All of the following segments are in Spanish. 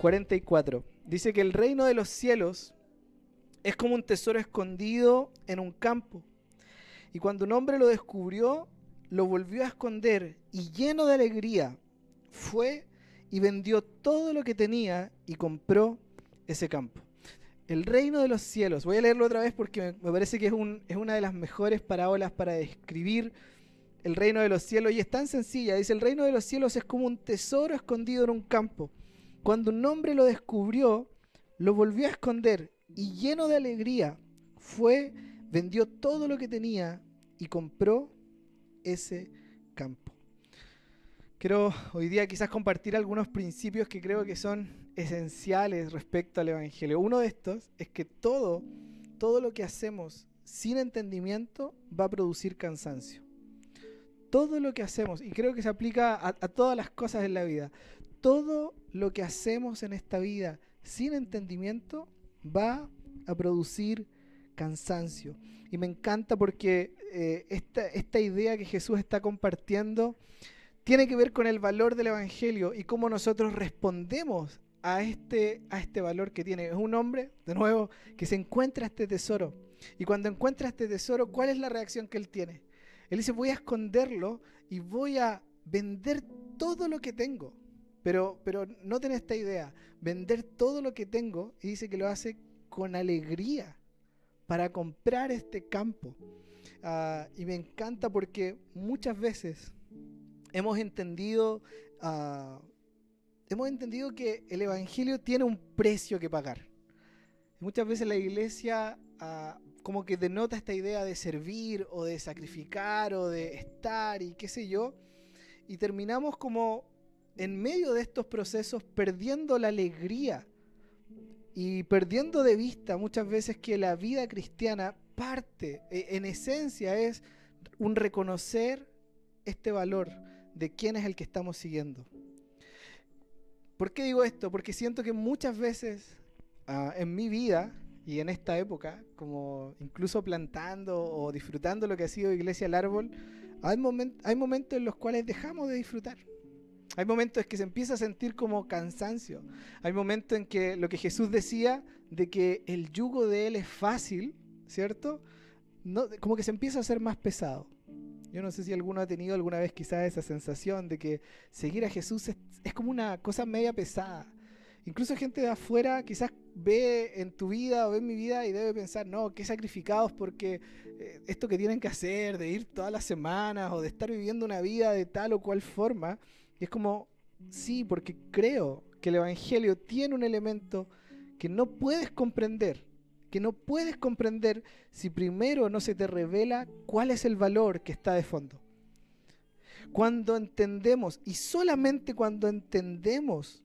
44. Dice que el reino de los cielos es como un tesoro escondido en un campo. Y cuando un hombre lo descubrió, lo volvió a esconder y lleno de alegría fue y vendió todo lo que tenía y compró ese campo. El reino de los cielos, voy a leerlo otra vez porque me parece que es, un, es una de las mejores parábolas para describir el reino de los cielos y es tan sencilla. Dice, el reino de los cielos es como un tesoro escondido en un campo. Cuando un hombre lo descubrió, lo volvió a esconder y lleno de alegría fue, vendió todo lo que tenía y compró ese campo. Quiero hoy día quizás compartir algunos principios que creo que son esenciales respecto al Evangelio. Uno de estos es que todo, todo lo que hacemos sin entendimiento va a producir cansancio. Todo lo que hacemos, y creo que se aplica a, todas las cosas en la vida, todo lo que hacemos en esta vida sin entendimiento va a producir cansancio. Y me encanta porque eh, esta, idea que Jesús está compartiendo tiene que ver con el valor del Evangelio y cómo nosotros respondemos a este, a este valor que tiene. Es un hombre, de nuevo, que se encuentra este tesoro. Y cuando encuentra este tesoro, ¿cuál es la reacción que él tiene? Él dice, voy a esconderlo y voy a vender todo lo que tengo. Pero, pero noten esta idea, vender todo lo que tengo, y dice que lo hace con alegría para comprar este campo. Ah, y me encanta porque muchas veces hemos entendido, ah, hemos entendido que el Evangelio tiene un precio que pagar. Muchas veces la iglesia ah, como que denota esta idea de servir o de sacrificar o de estar y qué sé yo. Y terminamos como en medio de estos procesos perdiendo la alegría y perdiendo de vista muchas veces que la vida cristiana parte, e, en esencia, es un reconocer este valor de quién es el que estamos siguiendo. ¿Por qué digo esto? Porque siento que muchas veces ah, en mi vida y en esta época, como incluso plantando o disfrutando lo que ha sido Iglesia al Árbol, hay, momentos en los cuales dejamos de disfrutar. Hay momentos en que se empieza a sentir como cansancio. Hay momentos en que lo que Jesús decía de que el yugo de Él es fácil, ¿cierto? No, como que se empieza a hacer más pesado. Yo no sé si alguno ha tenido alguna vez quizás esa sensación de que seguir a Jesús es, como una cosa media pesada. Incluso gente de afuera quizás ve en tu vida o ve en mi vida y debe pensar, no, qué sacrificados porque eh, esto que tienen que hacer, de ir todas las semanas o de estar viviendo una vida de tal o cual forma, es como, sí, porque creo que el Evangelio tiene un elemento que no puedes comprender, que no puedes comprender si primero no se te revela cuál es el valor que está de fondo. Cuando entendemos, y solamente cuando entendemos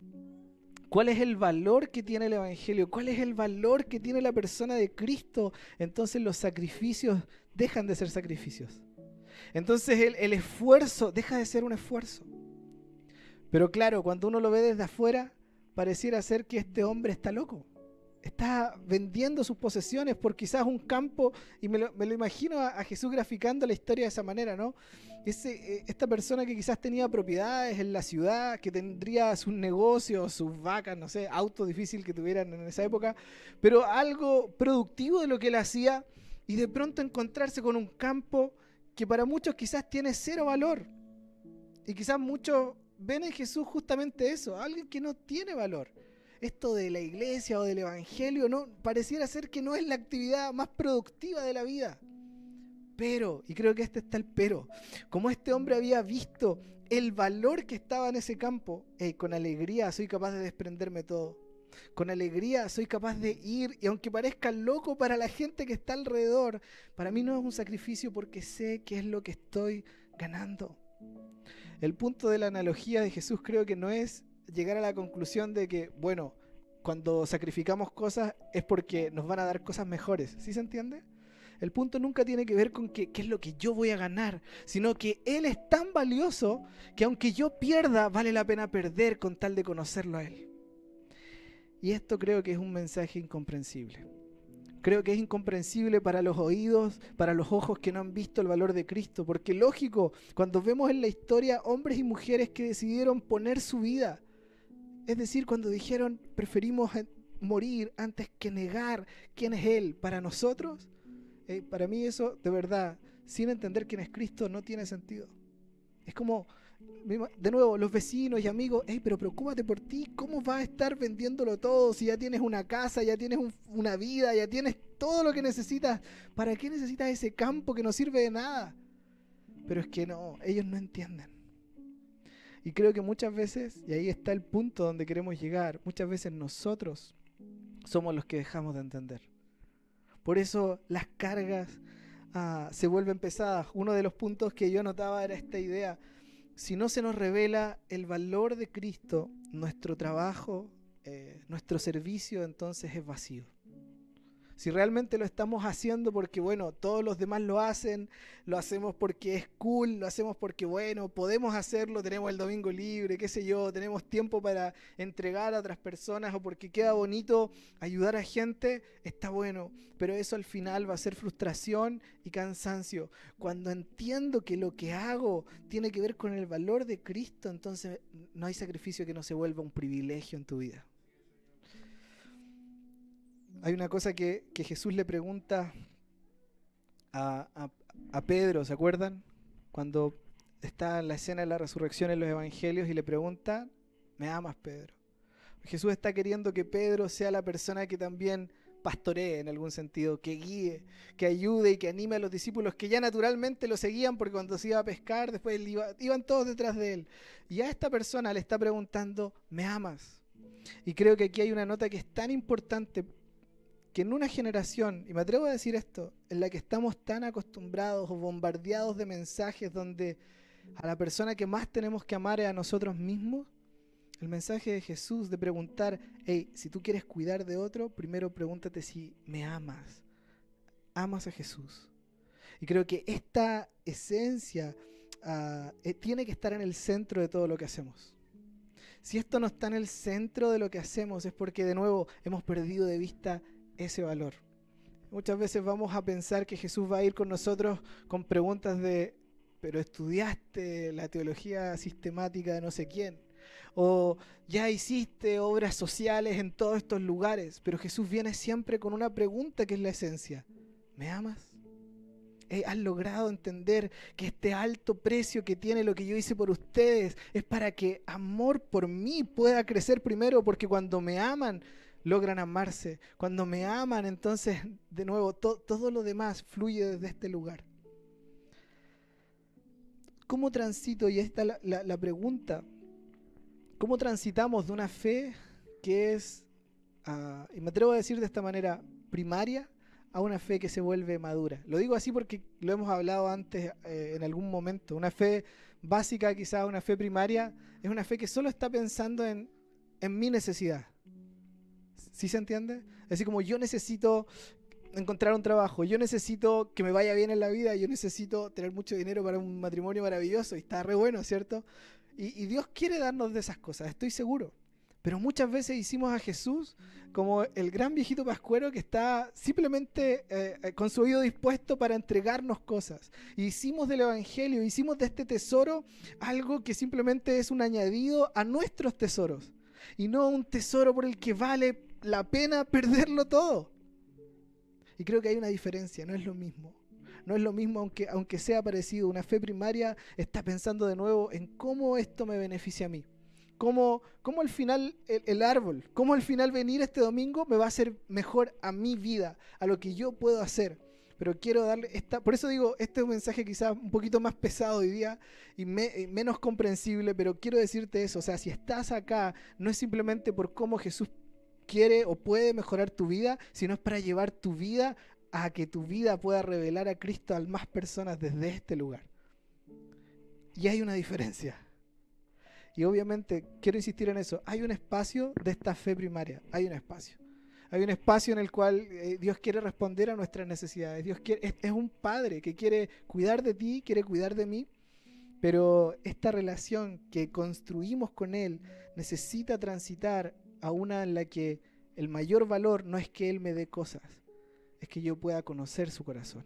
cuál es el valor que tiene el Evangelio, cuál es el valor que tiene la persona de Cristo, entonces los sacrificios dejan de ser sacrificios. Entonces el, el esfuerzo deja de ser un esfuerzo. Pero claro, cuando uno lo ve desde afuera, pareciera ser que este hombre está loco. Está vendiendo sus posesiones por quizás un campo, y me lo, imagino a, Jesús graficando la historia de esa manera, ¿no? Ese, eh, esta persona que quizás tenía propiedades en la ciudad, que tendría sus negocios, sus vacas, no sé, autos difícil que tuvieran en esa época, pero algo productivo de lo que él hacía, y de pronto encontrarse con un campo que para muchos quizás tiene cero valor. Y quizás muchos ven en Jesús justamente eso, alguien que no tiene valor. Esto de la iglesia o del evangelio no pareciera ser que no es la actividad más productiva de la vida. Pero, y creo que este está el pero, como este hombre había visto el valor que estaba en ese campo, con alegría soy capaz de desprenderme todo. Con alegría soy capaz de ir, y aunque parezca loco para la gente que está alrededor, para mí no es un sacrificio porque sé qué es lo que estoy ganando. El punto de la analogía de Jesús creo que no es llegar a la conclusión de que, bueno, cuando sacrificamos cosas es porque nos van a dar cosas mejores. ¿Sí se entiende? El punto nunca tiene que ver con qué es lo que yo voy a ganar, sino que Él es tan valioso que aunque yo pierda, vale la pena perder con tal de conocerlo a Él. Y esto creo que es un mensaje incomprensible. Creo que es incomprensible para los oídos, para los ojos que no han visto el valor de Cristo, porque lógico, cuando vemos en la historia hombres y mujeres que decidieron poner su vida, es decir, cuando dijeron preferimos morir antes que negar quién es Él para nosotros, eh, para mí eso de verdad, sin entender quién es Cristo, no tiene sentido. Es como, de nuevo, los vecinos y amigos, hey, pero preocúpate por ti, ¿cómo vas a estar vendiéndolo todo si ya tienes una casa, ya tienes una vida, ya tienes todo lo que necesitas? ¿Para qué necesitas ese campo que no sirve de nada? Pero es que no, ellos no entienden. Y creo que muchas veces, y ahí está el punto donde queremos llegar, muchas veces nosotros somos los que dejamos de entender. Por eso las cargas ah, se vuelven pesadas. Uno de los puntos que yo notaba era esta idea. Si no se nos revela el valor de Cristo, nuestro trabajo, eh, nuestro servicio entonces es vacío. Si realmente lo estamos haciendo porque, bueno, todos los demás lo hacen, lo hacemos porque es cool, lo hacemos porque, bueno, podemos hacerlo, tenemos el domingo libre, qué sé yo, tenemos tiempo para entregar a otras personas o porque queda bonito ayudar a gente, está bueno. Pero eso al final va a ser frustración y cansancio. Cuando entiendo que lo que hago tiene que ver con el valor de Cristo, entonces no hay sacrificio que no se vuelva un privilegio en tu vida. Hay una cosa que, Jesús le pregunta a, Pedro, ¿se acuerdan? Cuando está en la escena de la resurrección en los evangelios y le pregunta, ¿me amas, Pedro? Jesús está queriendo que Pedro sea la persona que también pastoree en algún sentido, que guíe, que ayude y que anime a los discípulos que ya naturalmente lo seguían porque cuando se iba a pescar, después iban todos detrás de él. Y a esta persona le está preguntando, ¿me amas? Y creo que aquí hay una nota que es tan importante que en una generación, y me atrevo a decir esto, en la que estamos tan acostumbrados o bombardeados de mensajes donde a la persona que más tenemos que amar es a nosotros mismos, el mensaje de Jesús de preguntar, hey, si tú quieres cuidar de otro, primero pregúntate si me amas. Amas a Jesús. Y creo que esta esencia eh, tiene que estar en el centro de todo lo que hacemos. Si esto no está en el centro de lo que hacemos es porque de nuevo hemos perdido de vista ese valor. Muchas veces vamos a pensar que Jesús va a ir con nosotros con preguntas de, pero estudiaste la teología sistemática de no sé quién, o ya hiciste obras sociales en todos estos lugares, pero Jesús viene siempre con una pregunta que es la esencia. ¿Me amas? ¿Has logrado entender que este alto precio que tiene lo que yo hice por ustedes es para que amor por mí pueda crecer primero? Porque cuando me aman, logran amarse. Cuando me aman, entonces, de nuevo, todo lo demás fluye desde este lugar. ¿Cómo transito? Y esta es la, pregunta. ¿Cómo transitamos de una fe que es, ah, y me atrevo a decir de esta manera, primaria, a una fe que se vuelve madura? Lo digo así porque lo hemos hablado antes eh, en algún momento. Una fe básica, quizás una fe primaria, es una fe que solo está pensando en, en mi necesidad. ¿Sí se entiende? Así como yo necesito encontrar un trabajo, yo necesito que me vaya bien en la vida, yo necesito tener mucho dinero para un matrimonio maravilloso y está re bueno, ¿cierto? Y, Dios quiere darnos de esas cosas, estoy seguro. Pero muchas veces hicimos a Jesús como el gran viejito pascuero que está simplemente eh, con su oído dispuesto para entregarnos cosas. Y hicimos del Evangelio, hicimos de este tesoro algo que simplemente es un añadido a nuestros tesoros. Y no un tesoro por el que vale la pena perderlo todo. Y creo que hay una diferencia, no es lo mismo. No es lo mismo aunque, aunque sea parecido. Una fe primaria está pensando de nuevo en cómo esto me beneficia a mí. Cómo, cómo al final el, árbol, cómo al final venir este domingo me va a hacer mejor a mi vida, a lo que yo puedo hacer. Pero quiero darle esta, por eso digo, este es un mensaje quizás un poquito más pesado hoy día y menos comprensible, pero quiero decirte eso, o sea, si estás acá, no es simplemente por cómo Jesús quiere o puede mejorar tu vida, sino es para llevar tu vida a que tu vida pueda revelar a Cristo a más personas desde este lugar. Y hay una diferencia. Y obviamente, quiero insistir en eso, hay un espacio de esta fe primaria, hay un espacio. Hay un espacio en el cual eh, Dios quiere responder a nuestras necesidades. Dios quiere, es un padre que quiere cuidar de ti, quiere cuidar de mí, pero esta relación que construimos con Él necesita transitar a una en la que el mayor valor no es que Él me dé cosas, es que yo pueda conocer su corazón.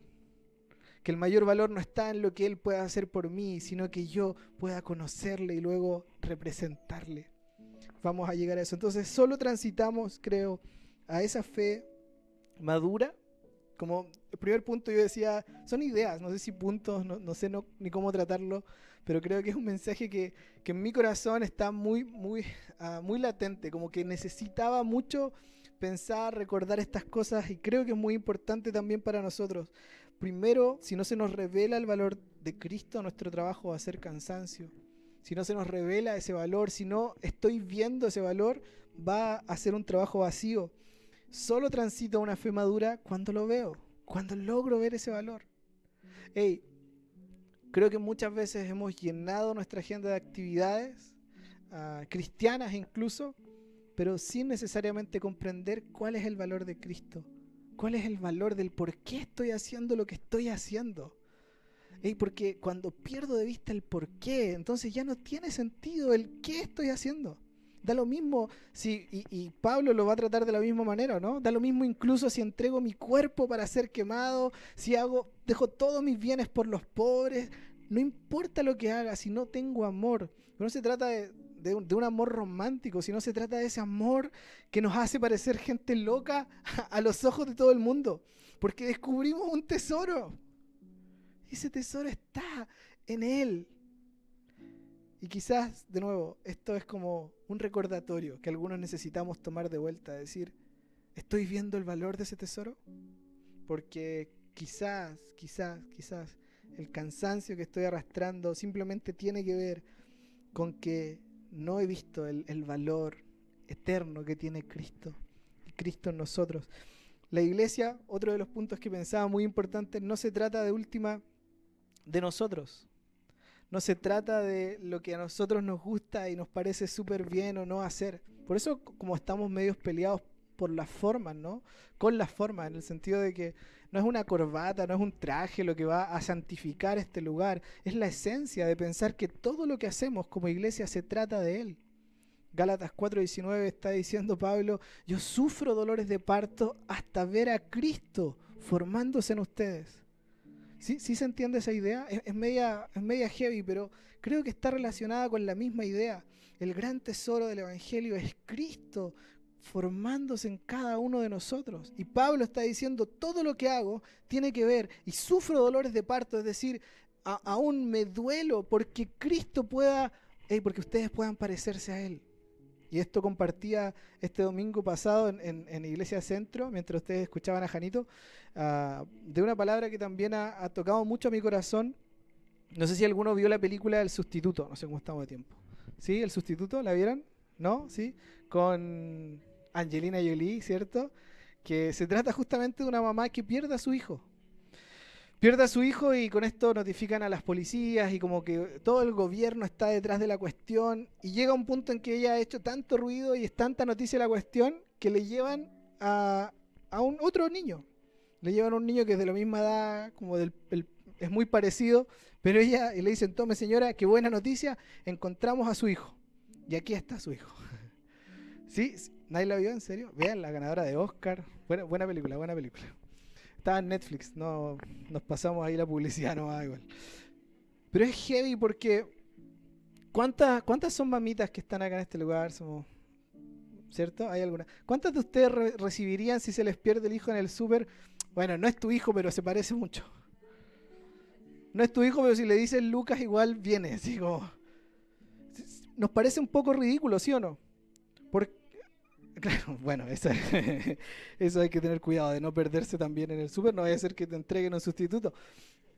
Que el mayor valor no está en lo que Él pueda hacer por mí, sino que yo pueda conocerle y luego representarle. Vamos a llegar a eso. Entonces solo transitamos, creo, a esa fe madura. Como el primer punto yo decía, son ideas, no sé si puntos, no, sé ni cómo tratarlo, pero creo que es un mensaje que, en mi corazón está muy, muy, ah, muy latente, como que necesitaba mucho pensar, recordar estas cosas y creo que es muy importante también para nosotros. Primero, si no se nos revela el valor de Cristo, nuestro trabajo va a ser cansancio. Si no se nos revela ese valor, si no estoy viendo ese valor, va a ser un trabajo vacío. Solo transito una fe madura cuando lo veo, cuando logro ver ese valor. Hey, creo que muchas veces hemos llenado nuestra agenda de actividades, ah, cristianas incluso, pero sin necesariamente comprender cuál es el valor de Cristo, cuál es el valor del por qué estoy haciendo lo que estoy haciendo. porque cuando pierdo de vista el por qué, entonces ya no tiene sentido el qué estoy haciendo. Da lo mismo si, y, Pablo lo va a tratar de la misma manera, ¿no? Da lo mismo incluso si entrego mi cuerpo para ser quemado, si hago, dejo todos mis bienes por los pobres, no importa lo que haga, si no tengo amor. No se trata de, de un, amor romántico, sino se trata de ese amor que nos hace parecer gente loca a, los ojos de todo el mundo. Porque descubrimos un tesoro. Y ese tesoro está en Él. Y quizás, de nuevo, esto es como un recordatorio que algunos necesitamos tomar de vuelta, decir, ¿estoy viendo el valor de ese tesoro? Porque quizás, quizás, quizás el cansancio que estoy arrastrando simplemente tiene que ver con que no he visto el, valor eterno que tiene Cristo Cristo en nosotros. La iglesia, otro de los puntos que pensaba muy importante, no se trata de última de nosotros. No se trata de lo que a nosotros nos gusta y nos parece súper bien o no hacer. Por eso como estamos medios peleados por las formas, ¿no? Con las formas, en el sentido de que no es una corbata, no es un traje lo que va a santificar este lugar, es la esencia de pensar que todo lo que hacemos como iglesia se trata de Él. Gálatas 4:19 está diciendo Pablo, yo sufro dolores de parto hasta ver a Cristo formándose en ustedes. ¿Sí, ¿Sí se entiende esa idea? Es, media, es media heavy, pero creo que está relacionada con la misma idea. El gran tesoro del Evangelio es Cristo formándose en cada uno de nosotros. Y Pablo está diciendo, todo lo que hago tiene que ver, y sufro dolores de parto, es decir, aún me duelo porque Cristo pueda, porque ustedes puedan parecerse a Él. Y esto compartía este domingo pasado en, Iglesia Centro, mientras ustedes escuchaban a Janito, ah, de una palabra que también ha, ha, tocado mucho a mi corazón. No sé si alguno vio la película El Sustituto, no sé cómo estamos de tiempo. ¿Sí? ¿El Sustituto? ¿La vieron? ¿No? ¿Sí? Con Angelina Jolie, ¿cierto? Que se trata justamente de una mamá que pierde a su hijo. Pierde a su hijo y con esto notifican a las policías y como que todo el gobierno está detrás de la cuestión y llega un punto en que ella ha hecho tanto ruido y es tanta noticia la cuestión que le llevan a, un otro niño. Le llevan a un niño que es de la misma edad, como del, es muy parecido, pero ella y le dicen, tome señora, qué buena noticia, encontramos a su hijo. Y aquí está su hijo. ¿Sí? ¿Nadie la vio? ¿En serio? Vean, la ganadora de Oscar. Buena, buena película, buena película. Estaba en Netflix, no nos pasamos ahí la publicidad, no va igual. Pero es heavy porque ¿cuántas, ¿cuántas son mamitas que están acá en este lugar? ¿Cierto? ¿Hay alguna? ¿Cuántas de ustedes recibirían si se les pierde el hijo en el súper? Bueno, no es tu hijo, pero se parece mucho. No es tu hijo, pero si le dices Lucas igual viene, así como... Nos parece un poco ridículo, ¿sí o no? Porque Claro, bueno, eso, eso hay que tener cuidado de no perderse también en el súper, no vaya a ser que te entreguen un sustituto.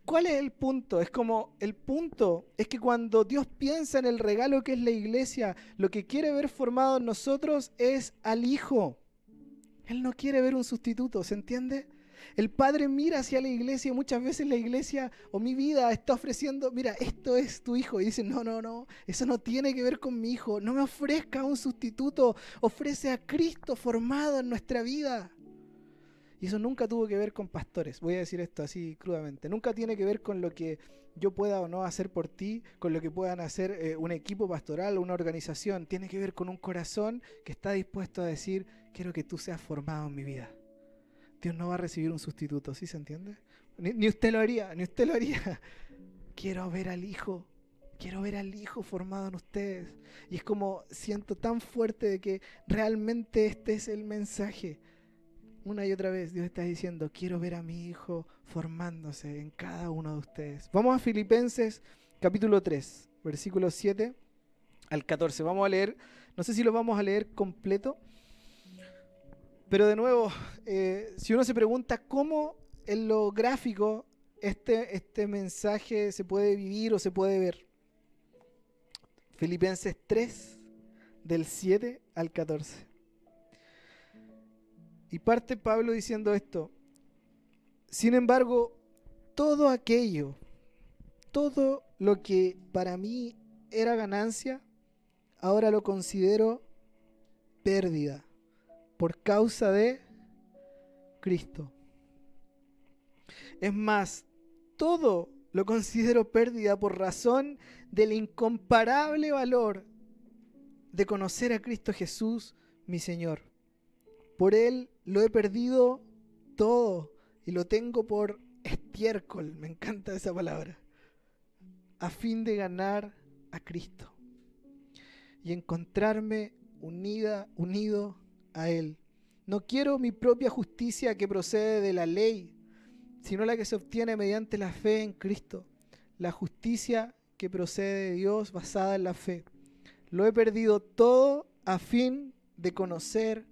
¿Cuál es el punto? Es como el punto es que cuando Dios piensa en el regalo que es la iglesia, lo que quiere ver formado en nosotros es al Hijo. Él no quiere ver un sustituto, ¿se entiende? El Padre mira hacia la iglesia y muchas veces la iglesia o mi vida está ofreciendo, mira, esto es tu hijo. Y dice, no, no, no, eso no tiene que ver con mi hijo. No me ofrezca un sustituto, ofrece a Cristo formado en nuestra vida. Y eso nunca tuvo que ver con pastores, voy a decir esto así crudamente. Nunca tiene que ver con lo que yo pueda o no hacer por ti, con lo que puedan hacer eh, un equipo pastoral o una organización. Tiene que ver con un corazón que está dispuesto a decir, quiero que tú seas formado en mi vida Dios no va a recibir un sustituto, ¿sí se entiende? Ni, usted lo haría, ni usted lo haría. Quiero ver al Hijo, quiero ver al Hijo formado en ustedes. Y es como siento tan fuerte de que realmente este es el mensaje. Una y otra vez Dios está diciendo, quiero ver a mi Hijo formándose en cada uno de ustedes. Vamos a Filipenses capítulo 3, versículo 7 al 14. Vamos a leer, no sé si lo vamos a leer completo, pero de nuevo, eh, si uno se pregunta cómo en lo gráfico este, este mensaje se puede vivir o se puede ver. Filipenses 3, del 7 al 14. Y parte Pablo diciendo esto. Sin embargo, todo aquello, todo lo que para mí era ganancia, ahora lo considero pérdida por causa de Cristo. Es más, todo lo considero pérdida por razón del incomparable valor de conocer a Cristo Jesús, mi Señor. Por Él lo he perdido todo y lo tengo por estiércol, me encanta esa palabra, a fin de ganar a Cristo y encontrarme unida, unido a Él. No quiero mi propia justicia que procede de la ley, sino la que se obtiene mediante la fe en Cristo, la justicia que procede de Dios basada en la fe. Lo he perdido todo a fin de conocer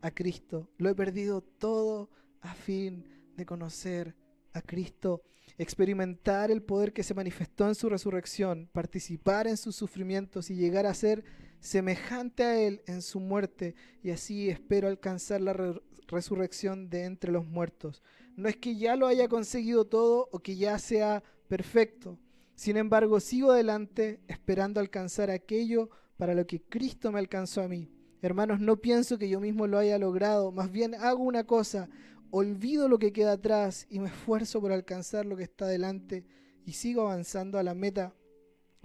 a Cristo. Lo he perdido todo a fin de conocer a Cristo, experimentar el poder que se manifestó en su resurrección, participar en sus sufrimientos y llegar a ser semejante a Él en su muerte, y así espero alcanzar la resurrección de entre los muertos. No es que ya lo haya conseguido todo o que ya sea perfecto. Sin embargo, sigo adelante esperando alcanzar aquello para lo que Cristo me alcanzó a mí Hermanos, no pienso que yo mismo lo haya logrado, más bien hago una cosa, olvido lo que queda atrás y me esfuerzo por alcanzar lo que está delante y sigo avanzando a la meta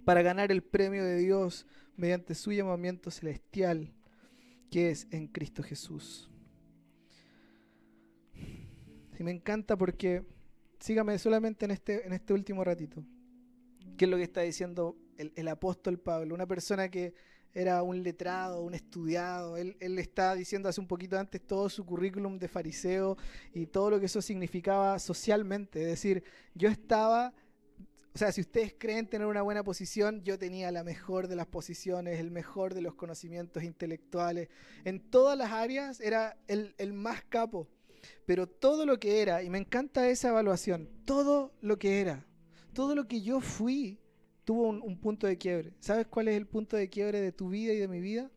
para ganar el premio de Dios mediante su llamamiento celestial que es en Cristo Jesús. Y me encanta porque, sígame solamente en este, en este último ratito, ¿qué es lo que está diciendo el, el apóstol Pablo? Una persona que era un letrado, un estudiado. Él, él está diciendo hace un poquito antes todo su currículum de fariseo y todo lo que eso significaba socialmente. Es decir, yo estaba, o sea, si ustedes creen tener una buena posición, yo tenía la mejor de las posiciones, el mejor de los conocimientos intelectuales. En todas las áreas era el, más capo. Pero todo lo que era, y me encanta esa evaluación, todo lo que era, todo lo que yo fui, tuvo un, punto de quiebre. ¿Sabes cuál es el punto de quiebre de tu vida y de mi vida?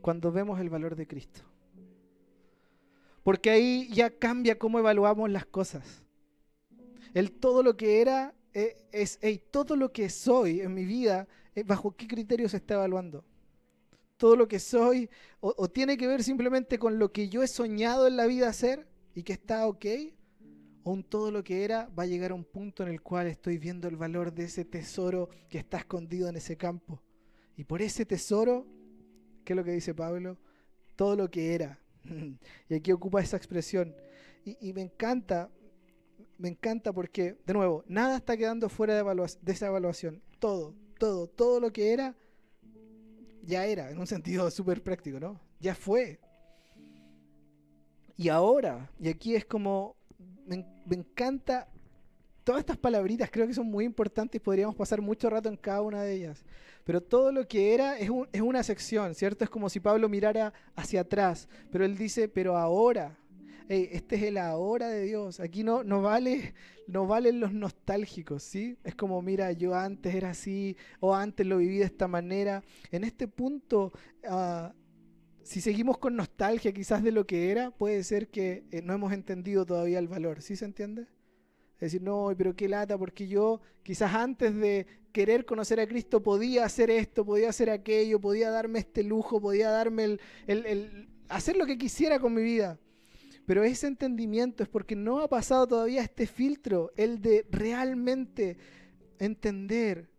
Cuando vemos el valor de Cristo. Porque ahí ya cambia cómo evaluamos las cosas. El todo lo que era eh, es, todo lo que soy en mi vida, eh, ¿bajo qué criterio se está evaluando? Todo lo que soy, o, o tiene que ver simplemente con lo que yo he soñado en la vida hacer y que está ok, aún todo lo que era va a llegar a un punto en el cual estoy viendo el valor de ese tesoro que está escondido en ese campo. Y por ese tesoro, ¿qué es lo que dice Pablo? Todo lo que era. y aquí ocupa esa expresión. Y, me encanta, me encanta porque, de nuevo, nada está quedando fuera de, esa evaluación. Todo, todo, todo lo que era, ya era, en un sentido súper práctico, ¿no? Ya fue. Y ahora, y aquí es como me, encanta todas estas palabritas creo que son muy importantes y podríamos pasar mucho rato en cada una de ellas. Pero todo lo que era es, una sección, ¿cierto? Es como si Pablo mirara hacia atrás. Pero él dice, pero ahora, este es el ahora de Dios. Aquí no, no, vale, no valen los nostálgicos, ¿sí? Es como, mira, yo antes era así, o antes lo viví de esta manera. En este punto, uh, si seguimos con nostalgia quizás de lo que era, puede ser que eh, no hemos entendido todavía el valor. ¿Sí se entiende? Es decir, no, pero qué lata, porque yo quizás antes de querer conocer a Cristo podía hacer esto, podía hacer aquello, podía darme este lujo, podía darme el, el hacer lo que quisiera con mi vida. Pero ese entendimiento es porque no ha pasado todavía este filtro, el de realmente entender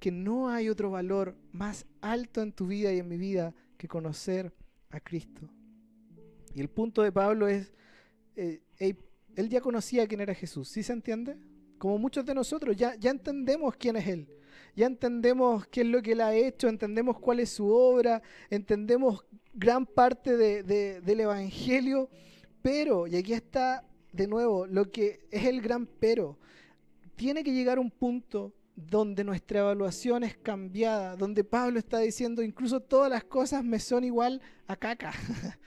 que no hay otro valor más alto en tu vida y en mi vida que conocer a Cristo. Y el punto de Pablo es, eh, él ya conocía quién era Jesús, ¿sí se entiende? Como muchos de nosotros, ya, ya entendemos quién es Él, ya entendemos qué es lo que Él ha hecho, entendemos cuál es su obra, entendemos gran parte del Evangelio, pero, y aquí está de nuevo lo que es el gran pero, tiene que llegar un punto donde nuestra evaluación es cambiada, donde Pablo está diciendo, incluso todas las cosas me son igual a caca.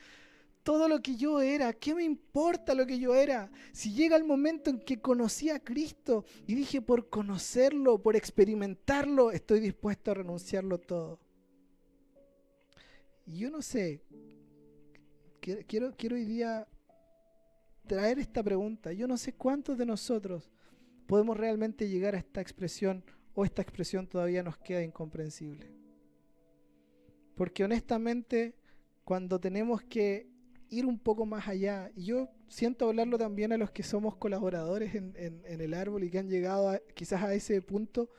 Todo lo que yo era, ¿qué me importa lo que yo era? Si llega el momento en que conocí a Cristo y dije, por conocerlo, por experimentarlo, estoy dispuesto a renunciarlo todo. Y yo no sé, quiero, quiero hoy día traer esta pregunta. Yo no sé cuántos de nosotros podemos realmente llegar a esta expresión o esta expresión todavía nos queda incomprensible. Porque honestamente, cuando tenemos que ir un poco más allá, y yo siento hablarlo también a los que somos colaboradores en, el árbol y que han llegado quizás a ese punto,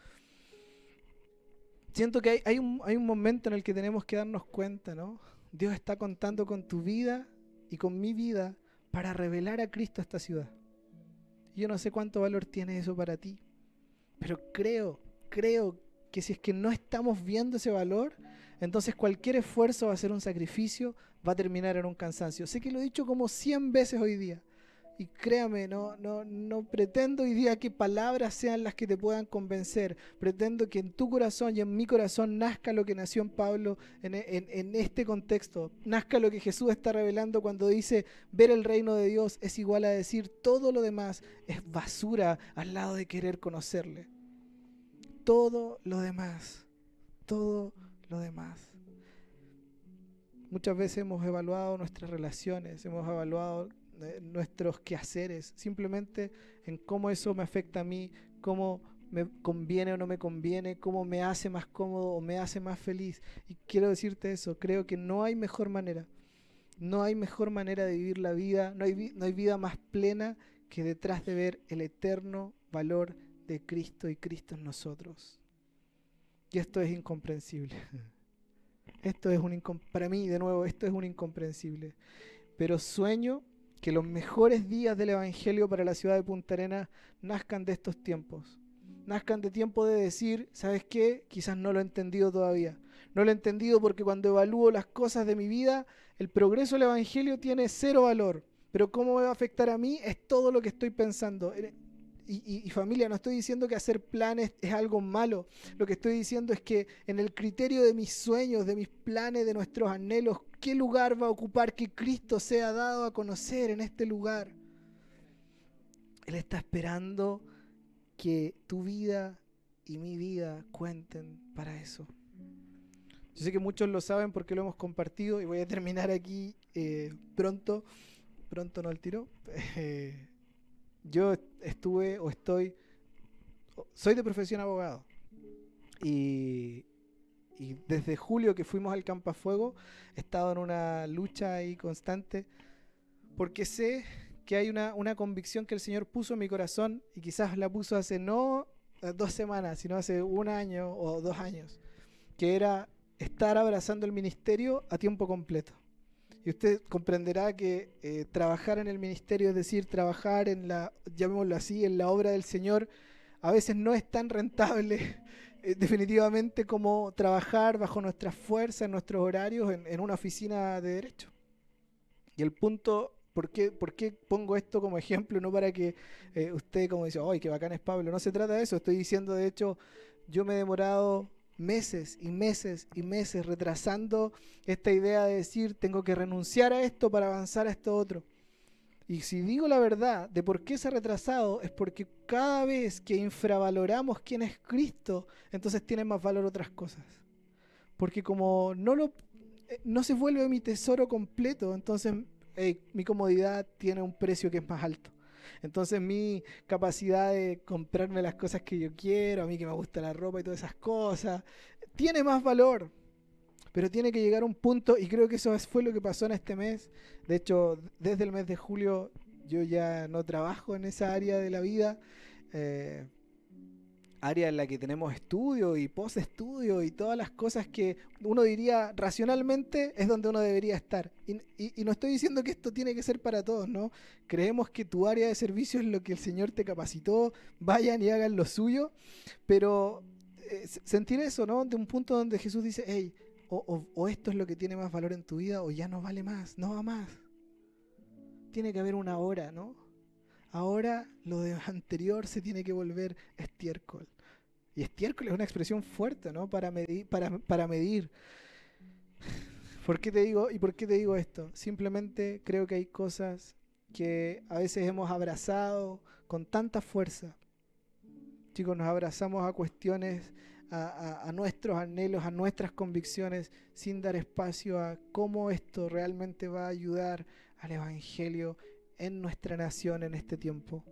siento que hay, un, hay un momento en el que tenemos que darnos cuenta, ¿no? Dios está contando con tu vida y con mi vida para revelar a Cristo a esta ciudad. Yo no sé cuánto valor tiene eso para ti, pero creo, creo que si es que no estamos viendo ese valor, entonces cualquier esfuerzo va a ser un sacrificio, va a terminar en un cansancio. Sé que lo he dicho como 100 veces hoy día, y créame, no, no, no pretendo hoy día que palabras sean las que te puedan convencer. Pretendo que en tu corazón y en mi corazón nazca lo que nació en Pablo en, en este contexto. Nazca lo que Jesús está revelando cuando dice ver el reino de Dios es igual a decir todo lo demás es basura al lado de querer conocerle. Todo lo demás, todo lo demás. Muchas veces hemos evaluado nuestras relaciones, hemos evaluado nuestros quehaceres, simplemente en cómo eso me afecta a mí, cómo me conviene o no me conviene, cómo me hace más cómodo o me hace más feliz. Y quiero decirte eso, creo que no hay mejor manera, no hay mejor manera de vivir la vida, no hay, no hay vida más plena que detrás de ver el eterno valor de Cristo y Cristo en nosotros. Y esto es incomprensible. Esto es un para mí de nuevo esto es un incomprensible. Pero sueño que los mejores días del Evangelio para la ciudad de Punta Arenas nazcan de estos tiempos. Nazcan de tiempo de decir, ¿sabes qué? Quizás no lo he entendido todavía. No lo he entendido porque cuando evalúo las cosas de mi vida, el progreso del Evangelio tiene cero valor. Pero cómo me va a afectar a mí es todo lo que estoy pensando. Y, familia, no estoy diciendo que hacer planes es algo malo. Lo que estoy diciendo es que en el criterio de mis sueños, de mis planes, de nuestros anhelos, ¿qué lugar va a ocupar que Cristo sea dado a conocer en este lugar? Él está esperando que tu vida y mi vida cuenten para eso. Yo sé que muchos lo saben porque lo hemos compartido y voy a terminar aquí eh, pronto. Pronto no el tiro. Eh, yo estuve o estoy, soy de profesión abogado. Y, desde julio que fuimos al Campo a Fuego, he estado en una lucha ahí constante, porque sé que hay una, una convicción que el Señor puso en mi corazón y quizás la puso hace no dos semanas, sino hace un año o dos años, que era estar abrazando el ministerio a tiempo completo. Y usted comprenderá que eh, trabajar en el ministerio, es decir, trabajar en la, llamémoslo así, en la obra del Señor, a veces no es tan rentable eh, definitivamente como trabajar bajo nuestras fuerzas, nuestros horarios, en, una oficina de derecho. Y el punto, ¿por qué, ¿por qué pongo esto como ejemplo? No para que eh, usted como dice, ¡ay, qué bacán es Pablo! No se trata de eso, estoy diciendo, de hecho, yo me he demorado meses y meses y meses retrasando esta idea de decir tengo que renunciar a esto para avanzar a esto otro. Y si digo la verdad de por qué se ha retrasado, es porque cada vez que infravaloramos quién es Cristo, entonces tienen más valor otras cosas. Porque como no, lo, eh, no se vuelve mi tesoro completo, entonces mi comodidad tiene un precio que es más alto. Entonces mi capacidad de comprarme las cosas que yo quiero, a mí que me gusta la ropa y todas esas cosas, tiene más valor. Pero tiene que llegar a un punto, y creo que eso fue lo que pasó en este mes. De hecho, desde el mes de julio yo ya no trabajo en esa área de la vida. Eh, área en la que tenemos estudio y post-estudio y todas las cosas que uno diría racionalmente es donde uno debería estar. Y, no estoy diciendo que esto tiene que ser para todos, ¿no? Creemos que tu área de servicio es lo que el Señor te capacitó, vayan y hagan lo suyo, pero eh, sentir eso, ¿no? De un punto donde Jesús dice, hey, o, o esto es lo que tiene más valor en tu vida o ya no vale más, no va más. Tiene que haber una hora, ¿no? Ahora lo de anterior se tiene que volver estiércol. Y estiércol es una expresión fuerte, ¿no? Para medir, para, para medir. ¿Por qué te digo y por qué te digo esto? Simplemente creo que hay cosas que a veces hemos abrazado con tanta fuerza. Chicos, nos abrazamos a cuestiones, a, a, nuestros anhelos, a nuestras convicciones, sin dar espacio a cómo esto realmente va a ayudar al Evangelio en nuestra nación en este tiempo.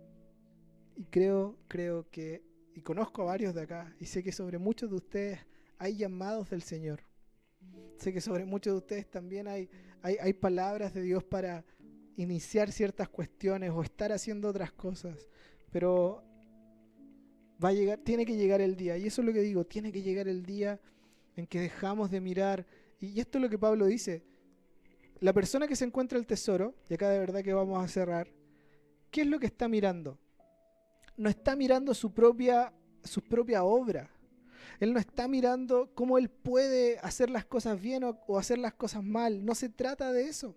Y creo, creo que, y conozco a varios de acá, y sé que sobre muchos de ustedes hay llamados del Señor. Sé que sobre muchos de ustedes también hay, hay, hay palabras de Dios para iniciar ciertas cuestiones o estar haciendo otras cosas. Pero va a llegar, tiene que llegar el día, y eso es lo que digo, tiene que llegar el día en que dejamos de mirar, y esto es lo que Pablo dice, la persona que se encuentra el tesoro, y acá de verdad que vamos a cerrar, ¿qué es lo que está mirando? No está mirando su propia, obra. Él no está mirando cómo él puede hacer las cosas bien o hacer las cosas mal. No se trata de eso.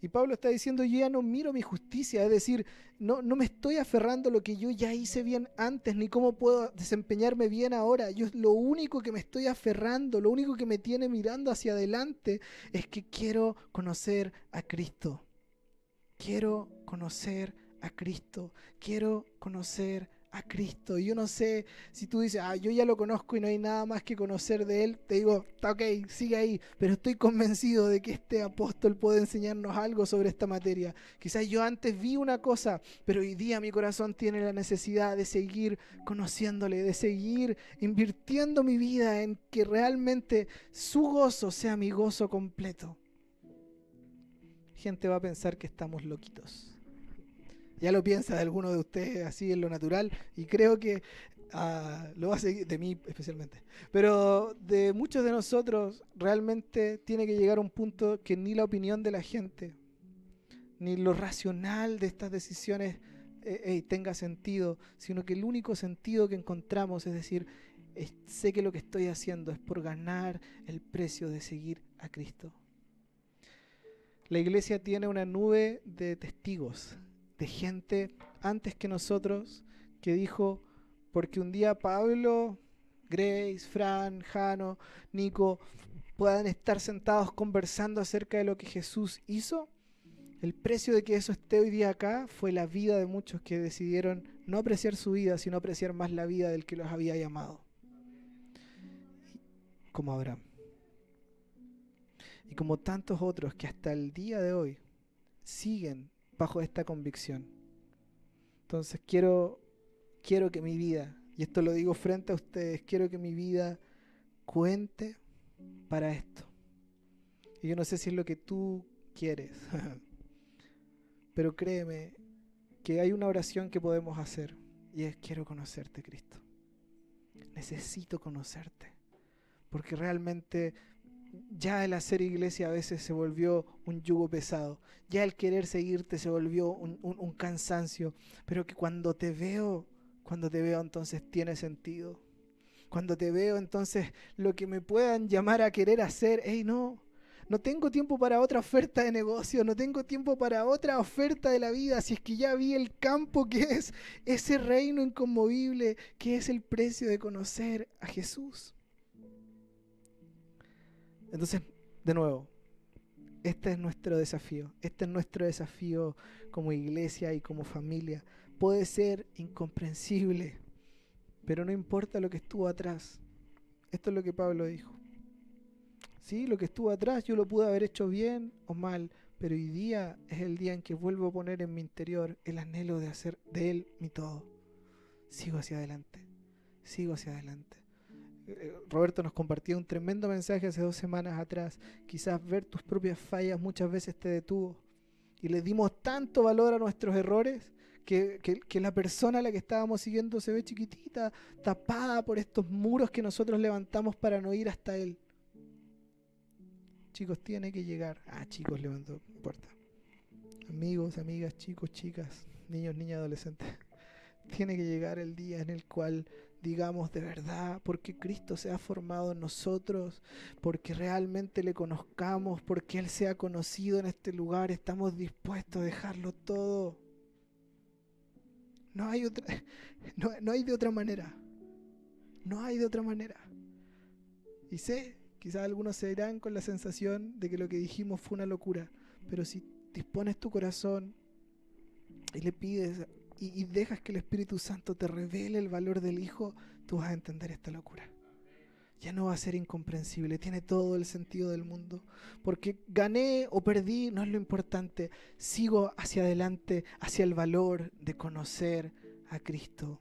Y Pablo está diciendo, yo ya no miro mi justicia, es decir, no, no me estoy aferrando a lo que yo ya hice bien antes, ni cómo puedo desempeñarme bien ahora. Yo lo único que me estoy aferrando, lo único que me tiene mirando hacia adelante es que quiero conocer a Cristo. Quiero conocer a Cristo. Quiero conocer a Cristo. Yo no sé si tú dices, ah, yo ya lo conozco y no hay nada más que conocer de Él. Te digo, está ok, sigue ahí, pero estoy convencido de que este apóstol puede enseñarnos algo sobre esta materia. Quizás yo antes vi una cosa, pero hoy día mi corazón tiene la necesidad de seguir conociéndole, de seguir invirtiendo mi vida en que realmente su gozo sea mi gozo completo. Gente va a pensar que estamos loquitos ya lo piensa de alguno de ustedes así en lo natural y creo que ah, lo seguir, de mí especialmente, pero de muchos de nosotros realmente tiene que llegar un punto que ni la opinión de la gente, ni lo racional de estas decisiones eh, tenga sentido, sino que el único sentido que encontramos es decir, sé que lo que estoy haciendo es por ganar el precio de seguir a Cristo. La iglesia tiene una nube de testigos de gente antes que nosotros que dijo, porque un día Pablo, Grace, Fran, Jano, Nico puedan estar sentados conversando acerca de lo que Jesús hizo, el precio de que eso esté hoy día acá fue la vida de muchos que decidieron no apreciar su vida, sino apreciar más la vida del que los había llamado. Como Abraham. Y como tantos otros que hasta el día de hoy siguen bajo esta convicción. Entonces quiero, quiero que mi vida, y esto lo digo frente a ustedes, quiero que mi vida cuente para esto. Y yo no sé si es lo que tú quieres, pero créeme que hay una oración que podemos hacer y es quiero conocerte, Cristo. Necesito conocerte, porque realmente ya el hacer iglesia a veces se volvió un yugo pesado, ya el querer seguirte se volvió un, cansancio, pero que cuando te veo, cuando te veo entonces tiene sentido. Cuando te veo entonces lo que me puedan llamar a querer hacer, hey no, no tengo tiempo para otra oferta de negocio, no tengo tiempo para otra oferta de la vida, si es que ya vi el campo que es ese reino inconmovible, que es el precio de conocer a Jesús. Entonces, de nuevo, este es nuestro desafío. Este es nuestro desafío como iglesia y como familia. Puede ser incomprensible, pero no importa lo que estuvo atrás. Esto es lo que Pablo dijo. Sí, lo que estuvo atrás yo lo pude haber hecho bien o mal, pero hoy día es el día en que vuelvo a poner en mi interior el anhelo de hacer de Él mi todo. Sigo hacia adelante, sigo hacia adelante. Eh, Roberto nos compartía un tremendo mensaje hace dos semanas atrás. Quizás ver tus propias fallas muchas veces te detuvo. y le dimos tanto valor a nuestros errores que, que, la persona a la que estábamos siguiendo se ve chiquitita, tapada por estos muros que nosotros levantamos para no ir hasta Él. Chicos, tiene que llegar. Ah, chicos, levantó, importa. Amigos, amigas, chicos, chicas, niños, niñas, adolescentes. Tiene que llegar el día en el cual digamos de verdad, porque Cristo se ha formado en nosotros, porque realmente le conozcamos, porque Él se ha conocido en este lugar, estamos dispuestos a dejarlo todo. No hay otra, no, hay de otra manera. No hay de otra manera. Y sé, quizás algunos se irán con la sensación de que lo que dijimos fue una locura, pero si dispones tu corazón y le pides y, dejas que el Espíritu Santo te revele el valor del Hijo, tú vas a entender esta locura. Ya no va a ser incomprensible, tiene todo el sentido del mundo. Porque gané o perdí no es lo importante. Sigo hacia adelante, hacia el valor de conocer a Cristo.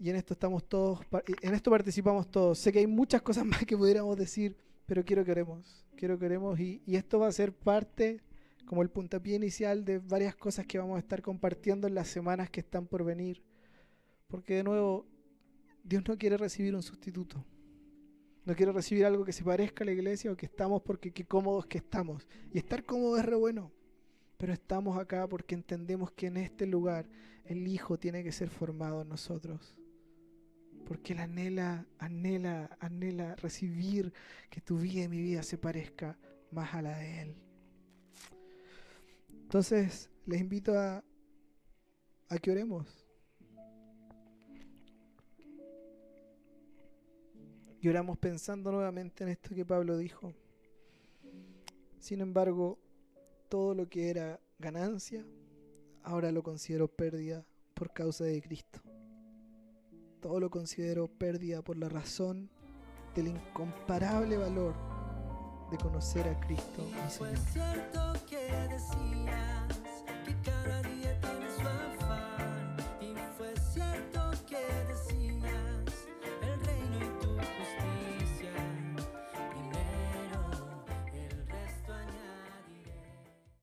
Y en esto estamos todos, en esto participamos todos. Sé que hay muchas cosas más que pudiéramos decir, pero quiero que oremos. Quiero que oremos y, y esto va a ser parte como el puntapié inicial de varias cosas que vamos a estar compartiendo en las semanas que están por venir. Porque de nuevo, Dios no quiere recibir un sustituto. No quiere recibir algo que se parezca a la iglesia o que estamos porque qué cómodos que estamos. Y estar cómodo es re bueno. Pero estamos acá porque entendemos que en este lugar el Hijo tiene que ser formado en nosotros. Porque Él anhela, anhela, anhela recibir que tu vida y mi vida se parezca más a la de Él. Entonces, les invito a, que oremos. Y oramos pensando nuevamente en esto que Pablo dijo. Sin embargo, todo lo que era ganancia, ahora lo considero pérdida por causa de Cristo. Todo lo considero pérdida por la razón del incomparable valor de conocer a Cristo, mi Señor.